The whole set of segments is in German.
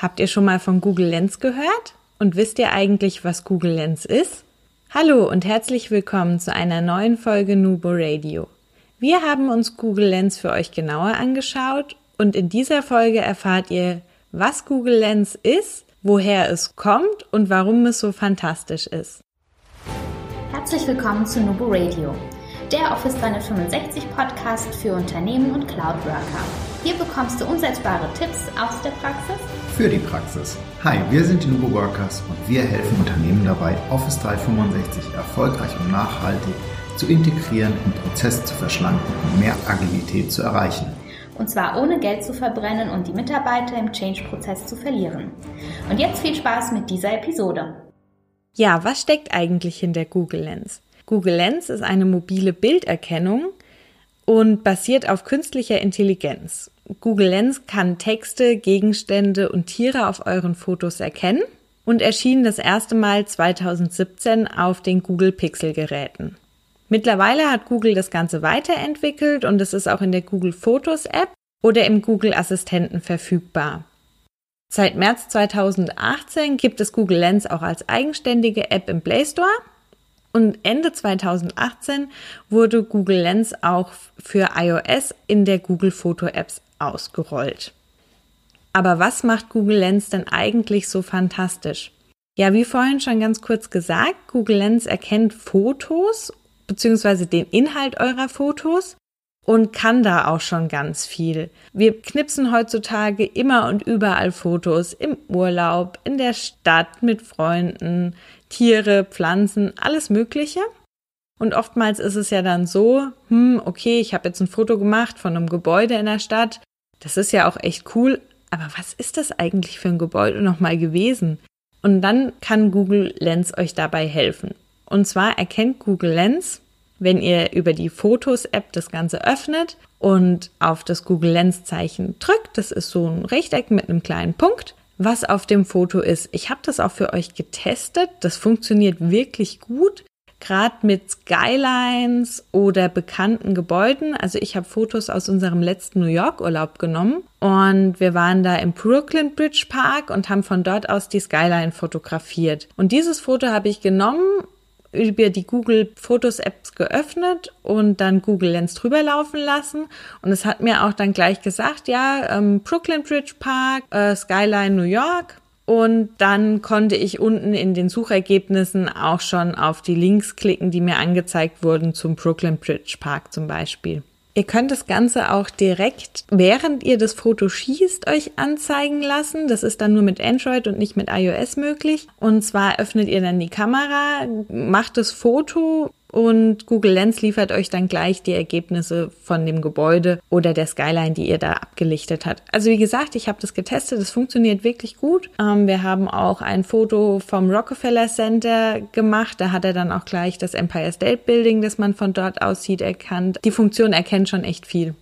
Habt ihr schon mal von Google Lens gehört? Und wisst ihr eigentlich, was Google Lens ist? Hallo und herzlich willkommen zu einer neuen Folge Nubo Radio. Wir haben uns Google Lens für euch genauer angeschaut und in dieser Folge erfahrt ihr, was Google Lens ist, woher es kommt und warum es so fantastisch ist. Herzlich willkommen zu Nubo Radio, der Office 365 Podcast für Unternehmen und Cloud Worker. Hier bekommst du umsetzbare Tipps aus der Praxis für die Praxis. Hi, wir sind die Nubo Workers und wir helfen Unternehmen dabei, Office 365 erfolgreich und nachhaltig zu integrieren, im Prozess zu verschlanken und mehr Agilität zu erreichen. Und zwar ohne Geld zu verbrennen und die Mitarbeiter im Change-Prozess zu verlieren. Und jetzt viel Spaß mit dieser Episode. Ja, was steckt eigentlich hinter Google Lens? Google Lens ist eine mobile Bilderkennung und basiert auf künstlicher Intelligenz. Google Lens kann Texte, Gegenstände und Tiere auf euren Fotos erkennen und erschien das erste Mal 2017 auf den Google Pixel Geräten. Mittlerweile hat Google das Ganze weiterentwickelt und es ist auch in der Google Fotos App oder im Google Assistenten verfügbar. Seit März 2018 gibt es Google Lens auch als eigenständige App im Play Store und Ende 2018 wurde Google Lens auch für iOS in der Google Foto Apps ausgerollt. Aber was macht Google Lens denn eigentlich so fantastisch? Ja, wie vorhin schon ganz kurz gesagt, Google Lens erkennt Fotos bzw. den Inhalt eurer Fotos und kann da auch schon ganz viel. Wir knipsen heutzutage immer und überall Fotos im Urlaub, in der Stadt, mit Freunden, Tiere, Pflanzen, alles Mögliche. Und oftmals ist es ja dann so, hm, okay, ich habe jetzt ein Foto gemacht von einem Gebäude in der Stadt. Das ist ja auch echt cool. Aber was ist das eigentlich für ein Gebäude nochmal gewesen? Und dann kann Google Lens euch dabei helfen. Und zwar erkennt Google Lens, wenn ihr über die Fotos-App das Ganze öffnet und auf das Google Lens-Zeichen drückt, das ist so ein Rechteck mit einem kleinen Punkt, was auf dem Foto ist. Ich habe das auch für euch getestet. Das funktioniert wirklich gut gerade mit Skylines oder bekannten Gebäuden. Also ich habe Fotos aus unserem letzten New York Urlaub genommen und wir waren da im Brooklyn Bridge Park und haben von dort aus die Skyline fotografiert. Und dieses Foto habe ich genommen über die Google Fotos Apps geöffnet und dann Google Lens drüber laufen lassen. Und es hat mir auch dann gleich gesagt, ja, ähm, Brooklyn Bridge Park, äh, Skyline New York. Und dann konnte ich unten in den Suchergebnissen auch schon auf die Links klicken, die mir angezeigt wurden zum Brooklyn Bridge Park zum Beispiel. Ihr könnt das Ganze auch direkt, während ihr das Foto schießt, euch anzeigen lassen. Das ist dann nur mit Android und nicht mit iOS möglich. Und zwar öffnet ihr dann die Kamera, macht das Foto und Google Lens liefert euch dann gleich die Ergebnisse von dem Gebäude oder der Skyline, die ihr da abgelichtet habt. Also wie gesagt, ich habe das getestet, es funktioniert wirklich gut. Ähm, wir haben auch ein Foto vom Rockefeller Center gemacht, da hat er dann auch gleich das Empire State Building, das man von dort aus sieht, erkannt. Die Funktion erkennt schon echt viel.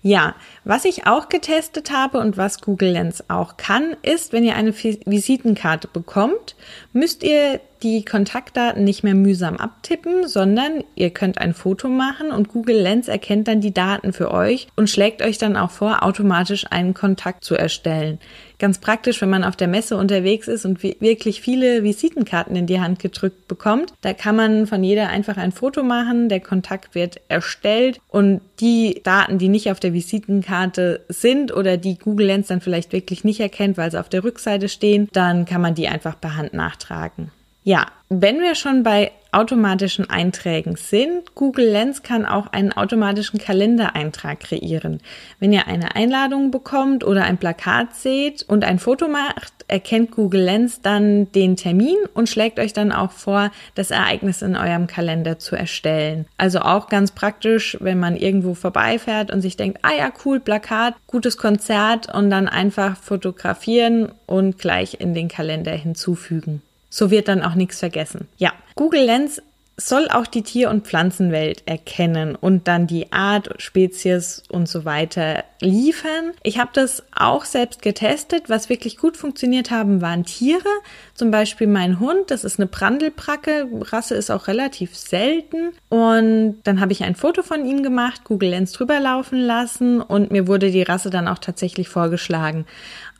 Ja, was ich auch getestet habe und was Google Lens auch kann, ist, wenn ihr eine Visitenkarte bekommt, müsst ihr die Kontaktdaten nicht mehr mühsam abtippen, sondern ihr könnt ein Foto machen und Google Lens erkennt dann die Daten für euch und schlägt euch dann auch vor, automatisch einen Kontakt zu erstellen. Ganz praktisch, wenn man auf der Messe unterwegs ist und wirklich viele Visitenkarten in die Hand gedrückt bekommt. Da kann man von jeder einfach ein Foto machen, der Kontakt wird erstellt und die Daten, die nicht auf der Visitenkarte sind oder die Google Lens dann vielleicht wirklich nicht erkennt, weil sie auf der Rückseite stehen, dann kann man die einfach per Hand nachtragen. Ja, wenn wir schon bei automatischen Einträgen sind, Google Lens kann auch einen automatischen Kalendereintrag kreieren. Wenn ihr eine Einladung bekommt oder ein Plakat seht und ein Foto macht, erkennt Google Lens dann den Termin und schlägt euch dann auch vor, das Ereignis in eurem Kalender zu erstellen. Also auch ganz praktisch, wenn man irgendwo vorbeifährt und sich denkt, ah ja, cool, Plakat, gutes Konzert und dann einfach fotografieren und gleich in den Kalender hinzufügen. So wird dann auch nichts vergessen. Ja, Google Lens soll auch die Tier- und Pflanzenwelt erkennen und dann die Art, Spezies und so weiter liefern. Ich habe das auch selbst getestet. Was wirklich gut funktioniert haben, waren Tiere. Zum Beispiel mein Hund, das ist eine Brandelbracke. Rasse ist auch relativ selten. Und dann habe ich ein Foto von ihm gemacht, Google Lens drüber laufen lassen und mir wurde die Rasse dann auch tatsächlich vorgeschlagen.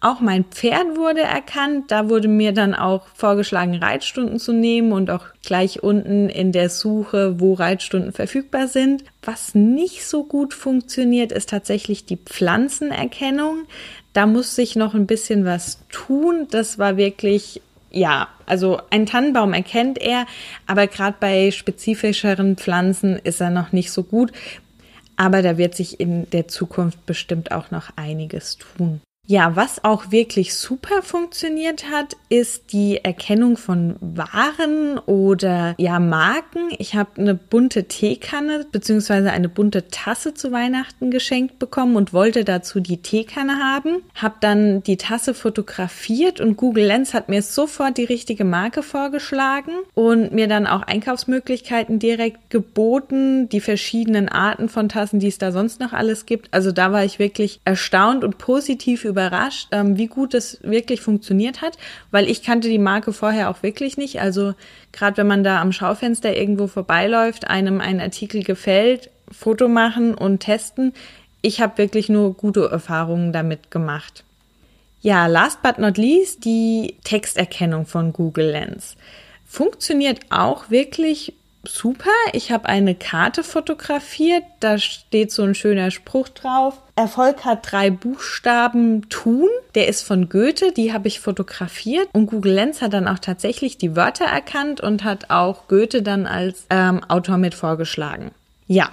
Auch mein Pferd wurde erkannt. Da wurde mir dann auch vorgeschlagen, Reitstunden zu nehmen und auch gleich unten in der Suche, wo Reitstunden verfügbar sind. Was nicht so gut funktioniert, ist tatsächlich die Pflanzenerkennung. Da muss sich noch ein bisschen was tun. Das war wirklich ja, also ein Tannenbaum erkennt er, aber gerade bei spezifischeren Pflanzen ist er noch nicht so gut. Aber da wird sich in der Zukunft bestimmt auch noch einiges tun. Ja, was auch wirklich super funktioniert hat, ist die Erkennung von Waren oder ja Marken. Ich habe eine bunte Teekanne beziehungsweise eine bunte Tasse zu Weihnachten geschenkt bekommen und wollte dazu die Teekanne haben. Habe dann die Tasse fotografiert und Google Lens hat mir sofort die richtige Marke vorgeschlagen und mir dann auch Einkaufsmöglichkeiten direkt geboten, die verschiedenen Arten von Tassen, die es da sonst noch alles gibt. Also da war ich wirklich erstaunt und positiv über überrascht, ähm, wie gut das wirklich funktioniert hat, weil ich kannte die Marke vorher auch wirklich nicht. Also gerade wenn man da am Schaufenster irgendwo vorbeiläuft, einem ein Artikel gefällt, Foto machen und testen. Ich habe wirklich nur gute Erfahrungen damit gemacht. Ja, last but not least die Texterkennung von Google Lens. Funktioniert auch wirklich super. Ich habe eine Karte fotografiert, da steht so ein schöner Spruch drauf. Erfolg hat drei Buchstaben tun. Der ist von Goethe, die habe ich fotografiert. Und Google Lens hat dann auch tatsächlich die Wörter erkannt und hat auch Goethe dann als ähm, Autor mit vorgeschlagen. Ja,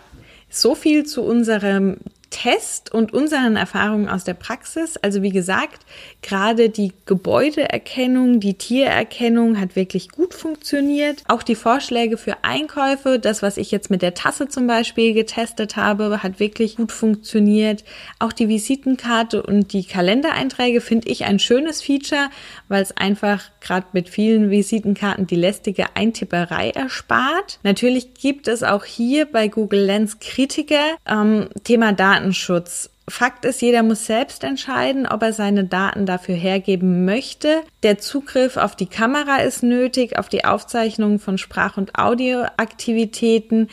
so viel zu unserem Test und unseren Erfahrungen aus der Praxis. Also wie gesagt, gerade die Gebäudeerkennung, die Tiererkennung hat wirklich gut funktioniert. Auch die Vorschläge für Einkäufe, das, was ich jetzt mit der Tasse zum Beispiel getestet habe, hat wirklich gut funktioniert. Auch die Visitenkarte und die Kalendereinträge finde ich ein schönes Feature, weil es einfach gerade mit vielen Visitenkarten die lästige Eintipperei erspart. Natürlich gibt es auch hier bei Google Lens Kritiker. Ähm, Thema Datenschutz. Fakt ist, jeder muss selbst entscheiden, ob er seine Daten dafür hergeben möchte. Der Zugriff auf die Kamera ist nötig, auf die Aufzeichnung von Sprach- und Audioaktivitäten.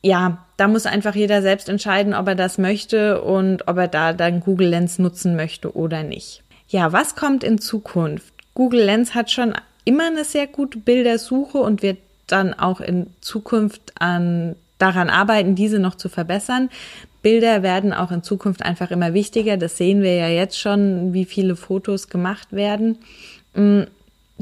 Ja, da muss einfach jeder selbst entscheiden, ob er das möchte und ob er da dann Google Lens nutzen möchte oder nicht. Ja, was kommt in Zukunft? Google Lens hat schon immer eine sehr gute Bildersuche und wird dann auch in Zukunft an, daran arbeiten, diese noch zu verbessern. Bilder werden auch in Zukunft einfach immer wichtiger. Das sehen wir ja jetzt schon, wie viele Fotos gemacht werden. Mm,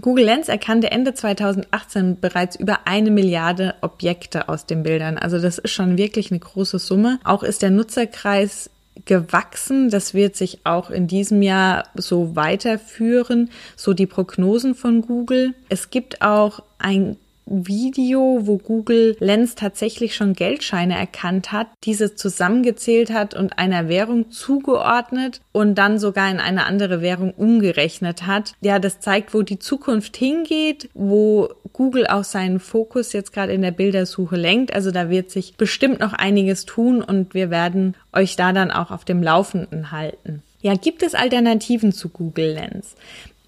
Google Lens erkannte Ende 2018 bereits über eine Milliarde Objekte aus den Bildern. Also das ist schon wirklich eine große Summe. Auch ist der Nutzerkreis gewachsen. Das wird sich auch in diesem Jahr so weiterführen, so die Prognosen von Google. Es gibt auch ein Video, wo Google Lens tatsächlich schon Geldscheine erkannt hat, diese zusammengezählt hat und einer Währung zugeordnet und dann sogar in eine andere Währung umgerechnet hat. Ja, das zeigt, wo die Zukunft hingeht, wo Google auch seinen Fokus jetzt gerade in der Bildersuche lenkt. Also da wird sich bestimmt noch einiges tun und wir werden euch da dann auch auf dem Laufenden halten. Ja, gibt es Alternativen zu Google Lens?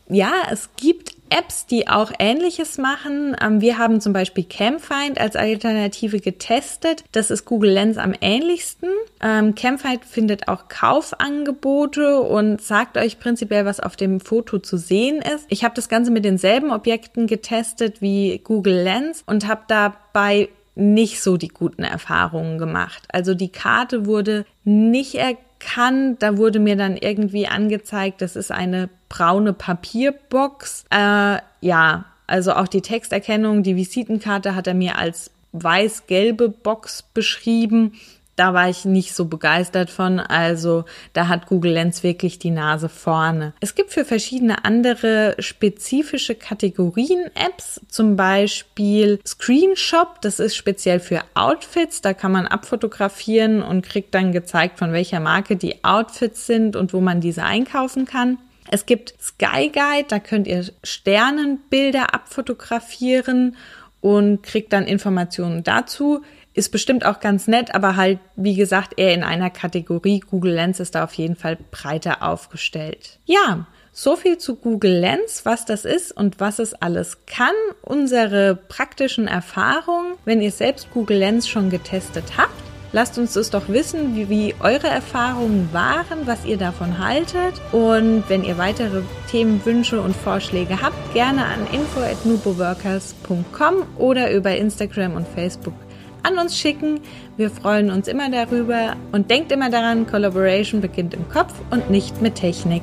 Ja, es gibt Apps, die auch Ähnliches machen. Ähm, wir haben zum Beispiel Camfind als Alternative getestet. Das ist Google Lens am ähnlichsten. Ähm, Camfind findet auch Kaufangebote und sagt euch prinzipiell, was auf dem Foto zu sehen ist. Ich habe das Ganze mit denselben Objekten getestet wie Google Lens und habe dabei nicht so die guten Erfahrungen gemacht. Also die Karte wurde nicht erkannt. Da wurde mir dann irgendwie angezeigt, das ist eine braune Papierbox. Äh, ja, also auch die Texterkennung, die Visitenkarte hat er mir als weiß-gelbe Box beschrieben da war ich nicht so begeistert von. Also da hat Google Lens wirklich die Nase vorne. Es gibt für verschiedene andere spezifische Kategorien Apps, zum Beispiel Screenshop. Das ist speziell für Outfits. Da kann man abfotografieren und kriegt dann gezeigt, von welcher Marke die Outfits sind und wo man diese einkaufen kann. Es gibt Sky Guide, da könnt ihr Sternenbilder abfotografieren und kriegt dann Informationen dazu. Ist bestimmt auch ganz nett, aber halt, wie gesagt, eher in einer Kategorie. Google Lens ist da auf jeden Fall breiter aufgestellt. Ja, so viel zu Google Lens, was das ist und was es alles kann. Unsere praktischen Erfahrungen, wenn ihr selbst Google Lens schon getestet habt. Lasst uns das doch wissen, wie, wie eure Erfahrungen waren, was ihr davon haltet. Und wenn ihr weitere Themenwünsche und Vorschläge habt, gerne an info.nuboworkers.com oder über Instagram und Facebook an uns schicken. Wir freuen uns immer darüber und denkt immer daran, Collaboration beginnt im Kopf und nicht mit Technik.